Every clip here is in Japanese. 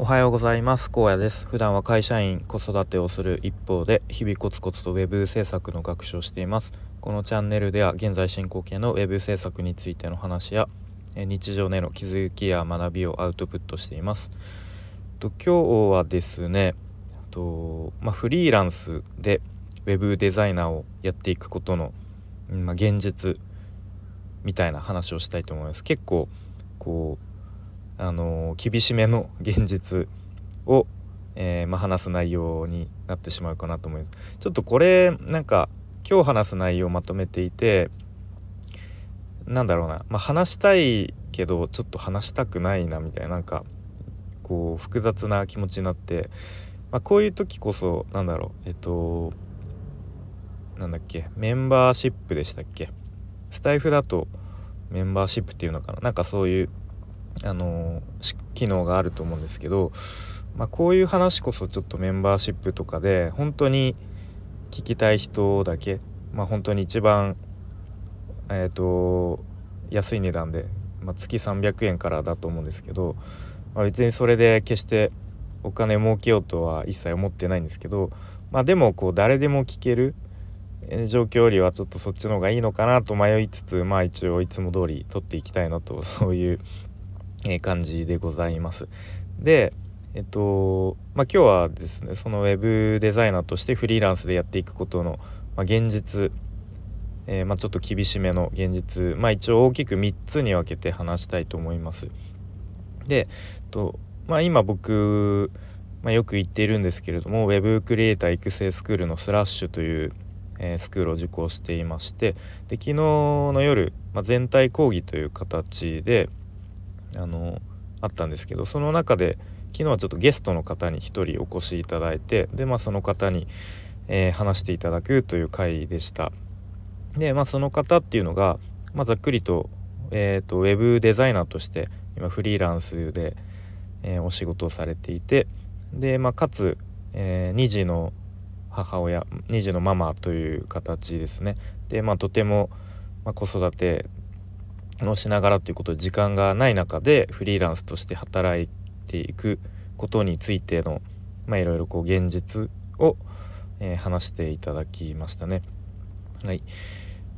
おはようございます。高野です。普段は会社員子育てをする一方で日々コツコツと web 制作の学習をしています。このチャンネルでは現在進行形の web 制作についての話や日常での気づきや学びをアウトプットしています。と今日はですねとまあ、フリーランスで web デザイナーをやっていくことの、まあ、現実みたいな話をしたいと思います。結構こうあの厳しめの現実を、えー、まあ、話す内容になってしまうかなと思います。ちょっとこれなんか今日話す内容をまとめていてなんだろうな、まあ、話したいけどちょっと話したくないなみたいななんかこう複雑な気持ちになって、まあ、こういう時こそなんだろう。えっとなんだっけ。メンバーシップでしたっけ。スタイフだとメンバーシップっていうのかな。なんかそういうあの機能があると思うんですけど、まあ、こういう話こそちょっとメンバーシップとかで本当に聞きたい人だけ、まあ、本当に一番、えーと、安い値段で、まあ、月300円からだと思うんですけど、まあ、別にそれで決してお金儲けようとは一切思ってないんですけど、まあ、でもこう誰でも聞ける状況よりはちょっとそっちの方がいいのかなと迷いつつまあ一応いつも通り撮っていきたいなとそういうえ感じでございます。でえっとまあ、今日はですねそのウェブデザイナーとしてフリーランスでやっていくことの、まあ、現実、えー、まあ、ちょっと厳しめの現実、まあ、一応大きく3つに分けて話したいと思います。でと、まあ、今僕、まよく言っているんですけれどもウェブクリエイター育成スクールのスラッシュという、えー、スクールを受講していましてで昨日の夜、ま全体講義という形であのあったんですけどその中で昨日はちょっとゲストの方に1人お越しいただいてでまあその方に、えー、話していただくという回でした。でまあその方っていうのが、まあ、ざっくりと,、えーと、ウェブデザイナーとして今フリーランスで、えー、お仕事をされていてで、まあ、かつ、えー、2児の母親2児のママという形ですね。でまあとても、まあ、子育てをしながらということで時間がない中でフリーランスとして働いていくことについてのまあいろいろこう現実を、えー、話していただきましたね。はい、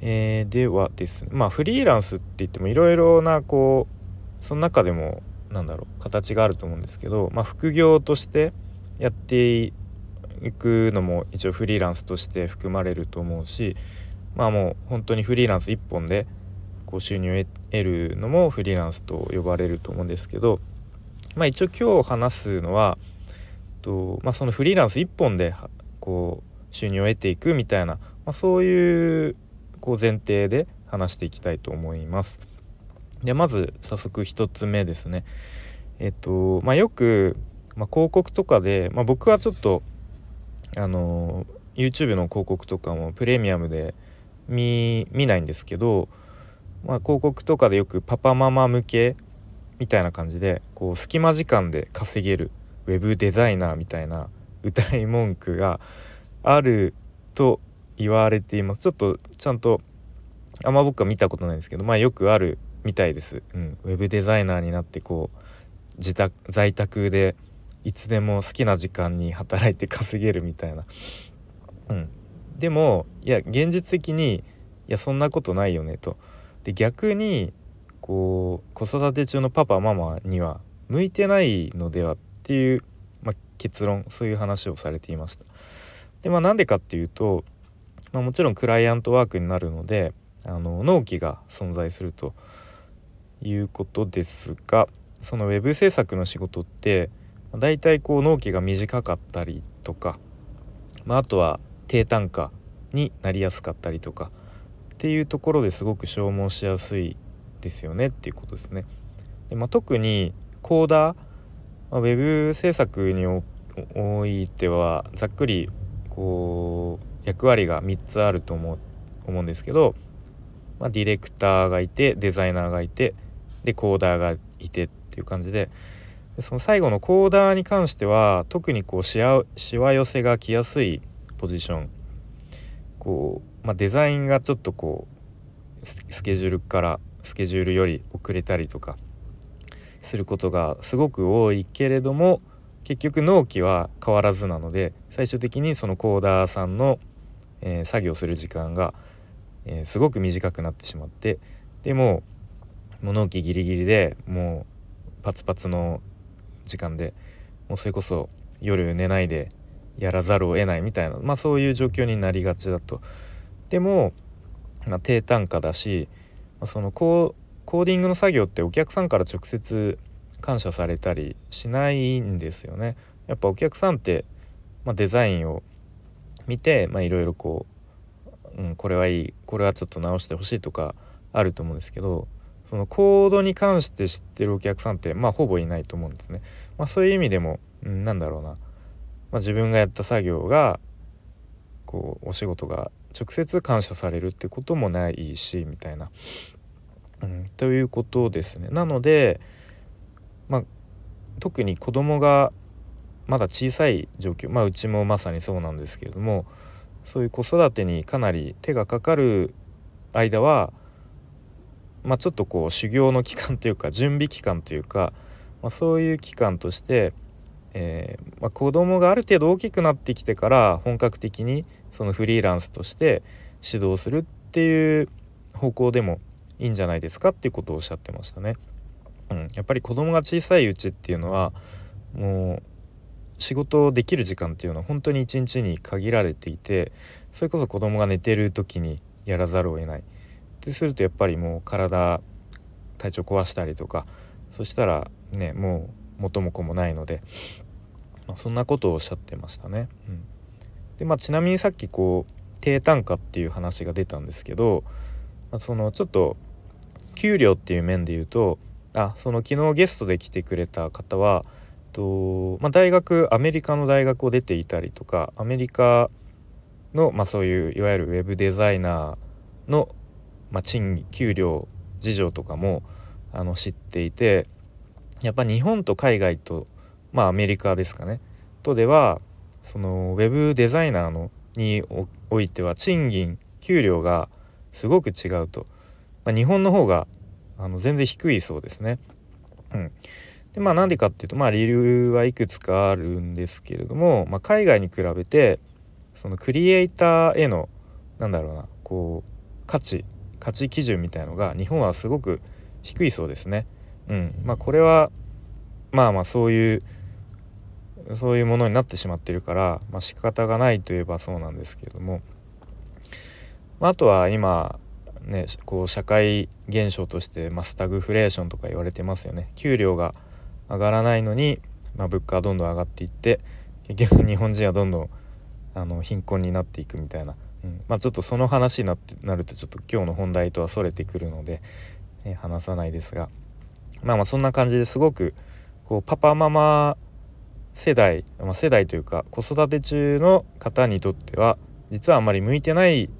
えー、ではですねまあフリーランスって言ってもいろいろなこうその中でもなんだろう形があると思うんですけど、まあ、副業としてやっていくのも一応フリーランスとして含まれると思うしまあもう本当にフリーランス1本でこう収入を得るのもフリーランスと呼ばれると思うんですけど、まあ、一応今日話すのはと、まあ、そのフリーランス1本でこう収入を得ていくみたいな、まあ、そういうこう前提で話していきたいと思います。でまず早速1つ目ですね。えっとまあ、よく、まあ、広告とかで、まあ、僕はちょっとあの YouTube の広告とかもプレミアムで見ないんですけどまあ、広告とかでよくパパママ向けみたいな感じでこう隙間時間で稼げるウェブデザイナーみたいな歌い文句があると言われています。ちょっとちゃんとあんま僕は見たことないんですけどまあよくあるみたいです、うん、ウェブデザイナーになってこう自宅在宅でいつでも好きな時間に働いて稼げるみたいな、うん、でもいや現実的にいやそんなことないよねと。で逆にこう子育て中のパパママには向いてないのではっていう、まあ、結論そういう話をされていました。でまあなんでかっていうと、まあ、もちろんクライアントワークになるのであの納期が存在するということですがそのウェブ制作の仕事ってだいたいこう納期が短かったりとか、まあ、あとは低単価になりやすかったりとかっていうところですごく消耗しやすいですよねっていうことですね。でまあ、特にコーダー、まあ、ウェブ制作においてはざっくりこう役割が3つあると思う思うんですけど、まあ、ディレクターがいてデザイナーがいてでコーダーがいてっていう感じででその最後のコーダーに関しては特にこうしわしわ寄せが来やすいポジションこうまあ、デザインがちょっとこうスケジュールからスケジュールより遅れたりとかすることがすごく多いけれども結局納期は変わらずなので最終的にそのコーダーさんの、えー、作業する時間が、えー、すごく短くなってしまってでももう納期ギリギリでもうパツパツの時間でもうそれこそ夜寝ないでやらざるを得ないみたいな、まあ、そういう状況になりがちだと。でも、まあ、低単価だし、まあ、そのコーディングの作業ってお客さんから直接感謝されたりしないんですよね。やっぱお客さんって、まあ、デザインを見ていろいろこう、うん、これはいいこれはちょっと直してほしいとかあると思うんですけどそのコードに関して知ってるお客さんってまあほぼいないと思うんですね。まあ、そういう意味でも、うん、なんだろうな、まあ、自分がやった作業がこうお仕事が直接感謝されるってこともないしみたいな、うん、ということですね。なので、まあ、特に子供がまだ小さい状況まあうちもまさにそうなんですけれどもそういう子育てにかなり手がかかる間は、まあ、ちょっとこう修行の期間というか準備期間というか、まあ、そういう期間として、えーまあ、子供がある程度大きくなってきてから本格的にそのフリーランスとして指導するっていう方向でもいいんじゃないですかっていうことをおっしゃってましたね。うん、やっぱり子供が小さいうちっていうのはもう仕事できる時間っていうのは本当に一日に限られていてそれこそ子供が寝てる時にやらざるを得ないってするとやっぱりもう体体調壊したりとかそしたらねもう元も子もないので、まあ、そんなことをおっしゃってましたね。うん、でまあちなみにさっきこう低単価っていう話が出たんですけど、まあ、そのちょっと給料っていう面で言うとあその昨日ゲストで来てくれた方はと、まあ、大学アメリカの大学を出ていたりとかアメリカの、まあ、そういういわゆるウェブデザイナーの、まあ、賃給料事情とかもあの知っていてやっぱ日本と海外と、まあ、アメリカですかねとではそのウェブデザイナーのにおいては賃金給料がすごく違うと、まあ、日本の方があの全然低いそうですね。うん、でまあなんでかっていうとまあ理由はいくつかあるんですけれども、まあ、海外に比べてそのクリエイターへのなんだろうなこう価値価値基準みたいのが日本はすごく低いそうですね。うん、まあこれはまあまあそういうそういうものになってしまってるから、まあ、仕方がないといえばそうなんですけれども、まあ、あとは今ねこう社会現象として、ま、スタグフレーションとか言われてますよね。給料が上がらないのに、まあ、物価はどんどん上がっていって結局日本人はどんどんあの貧困になっていくみたいな、うん。まあ、ちょっとその話になってなるとちょっと今日の本題とはそれてくるので、え話さないですが。まあまあそんな感じですごくこうパパママ世代、まあ、世代というか子育て中の方にとっては実はあまり向いてない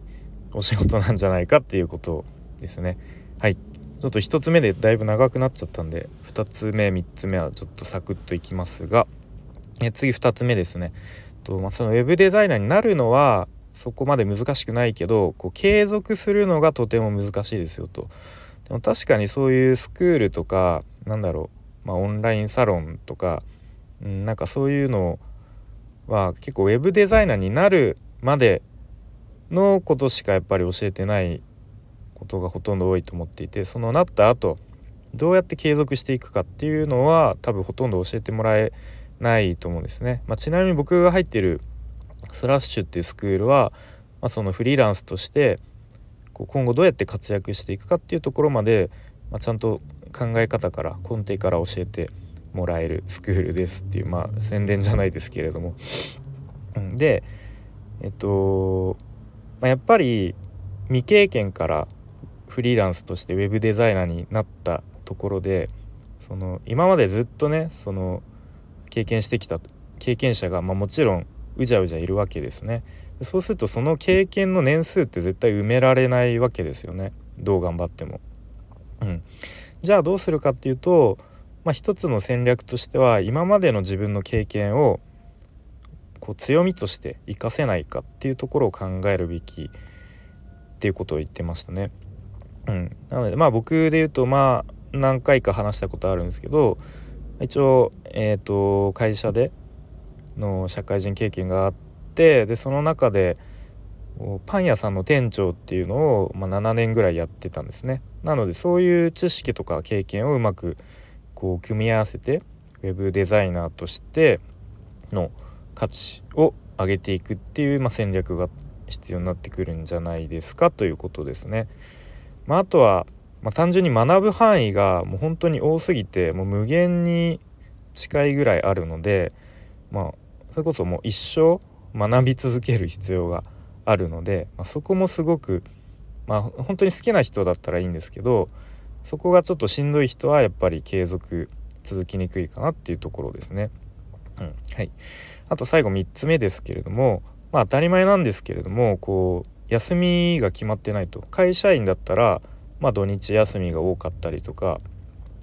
お仕事なんじゃないかっていうことですね。はい。ちょっと1つ目でだいぶ長くなっちゃったんで2つ目3つ目はちょっとサクッといきますがえ次2つ目ですね。と、まあ、そのウェブデザイナーになるのはそこまで難しくないけどこう継続するのがとても難しいですよと。でも確かにそういうスクールとかなんだろう、まあ、オンラインサロンとか、うん、なんかそういうのは結構ウェブデザイナーになるまでのことしかやっぱり教えてないことがほとんど多いと思っていてそのなった後どうやって継続していくかっていうのは多分ほとんど教えてもらえないと思うんですね。まあ、ちなみに僕が入ってるスラッシュっていうスクールは、まあ、そのフリーランスとしてこう今後どうやって活躍していくかっていうところまで、まあ、ちゃんと考え方から根底から教えてもらえるスクールですっていうまあ宣伝じゃないですけれども。でえっとま、やっぱり未経験からフリーランスとしてウェブデザイナーになったところでその今までずっとねその経験してきた経験者が、まあ、もちろんうじゃうじゃいるわけですねそうするとその経験の年数って絶対埋められないわけですよねどう頑張っても。うん、じゃあどうするかっていうと、まあ、一つの戦略としては今までの自分の経験をこう強みとして活かせないかっていうところを考えるべきっていうことを言ってましたね。うん、なのでまあ僕で言うとまあ何回か話したことあるんですけど一応、えーと、会社での社会人経験があってでその中でパン屋さんの店長っていうのを、まあ、7年ぐらいやってたんですね。なのでそういう知識とか経験をうまくこう組み合わせてウェブデザイナーとしての価値を上げていくっていう、まあ、戦略が必要になってくるんじゃないですかということですね。まあ、あとはまあ、単純に学ぶ範囲がもう本当に多すぎてもう無限に近いぐらいあるのでまあそれこそもう一生学び続ける必要があるので、まあ、そこもすごくまあ本当に好きな人だったらいいんですけどそこがちょっとしんどい人はやっぱり継続続きにくいかなっていうところですね。うん、はい、あと最後3つ目ですけれどもまあ当たり前なんですけれどもこう休みが決まってないと会社員だったらまあ土日休みが多かったりとか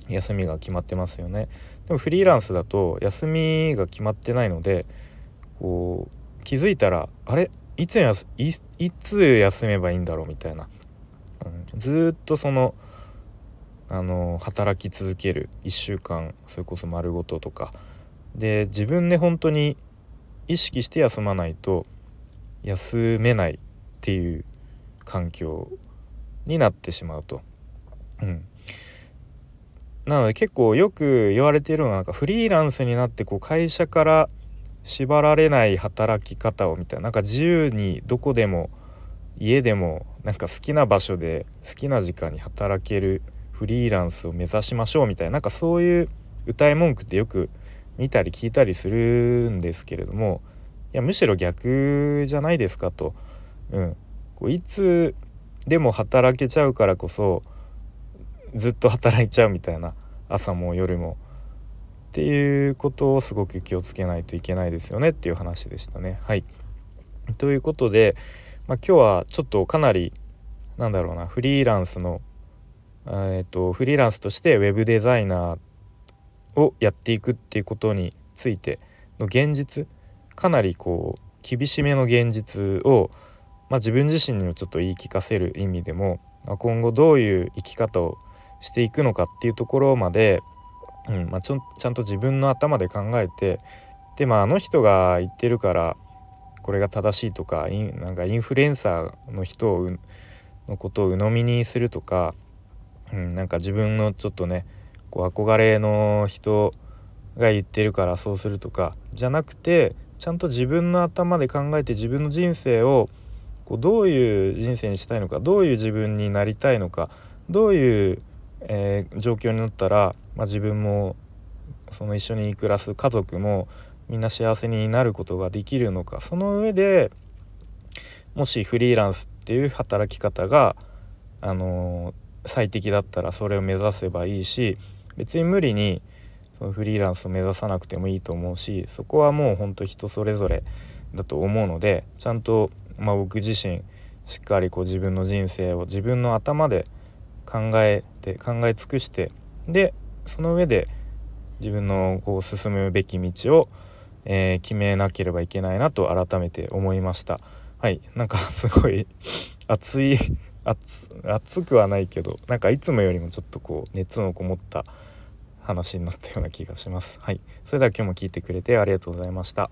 休みが決まってますよね。でもフリーランスだと休みが決まってないのでこう気づいたらあれ？いつやいいつ休めばいいんだろうみたいな、うん、ずっとそのあの働き続ける1週間それこそ丸ごととかで自分で本当に意識して休まないと休めないっていう環境になってしまうと。うん、なので結構よく言われているのはなんかフリーランスになってこう会社から縛られない働き方をみたいななんか自由にどこでも家でもなんか好きな場所で好きな時間に働けるフリーランスを目指しましょうみたいななんかそういう歌い文句ってよく見たり聞いたりするんですけれどもいやむしろ逆じゃないですかと。うん、こういつでも働けちゃうからこそずっと働いちゃうみたいな朝も夜もっていうことをすごく気をつけないといけないですよねっていう話でしたね。はいということで、まあ、今日はちょっとかなりなんだろうなフリーランスのえーと、フリーランスとしてウェブデザイナーをやっていくっていうことについての現実かなりこう厳しめの現実をまあ、自分自身にもちょっと言い聞かせる意味でも、今後どういう生き方をしていくのかっていうところまで、うんまあ、ちょちゃんと自分の頭で考えてでまああの人が言ってるからこれが正しいとかインなんかインフルエンサーの人をのことを鵜呑みにするとか、うん、なんか自分のちょっとねこう憧れの人が言ってるからそうするとかじゃなくてちゃんと自分の頭で考えて自分の人生をこうどういう人生にしたいのかどういう自分になりたいのかどういう、えー、状況になったら、まあ、自分もその一緒に暮らす家族もみんな幸せになることができるのかその上でもしフリーランスっていう働き方が、あのー、最適だったらそれを目指せばいいし別に無理にそのフリーランスを目指さなくてもいいと思うしそこはもうほんと人それぞれだと思うのでちゃんとまあ、僕自身しっかりこう自分の人生を自分の頭で考えて考え尽くしてでその上で自分のこう進むべき道を、えー、決めなければいけないなと改めて思いました。はい。なんかすごい熱い熱熱くはないけどなんかいつもよりもちょっとこう熱のこもった話になったような気がします。はい。それでは今日も聞いてくれてありがとうございました。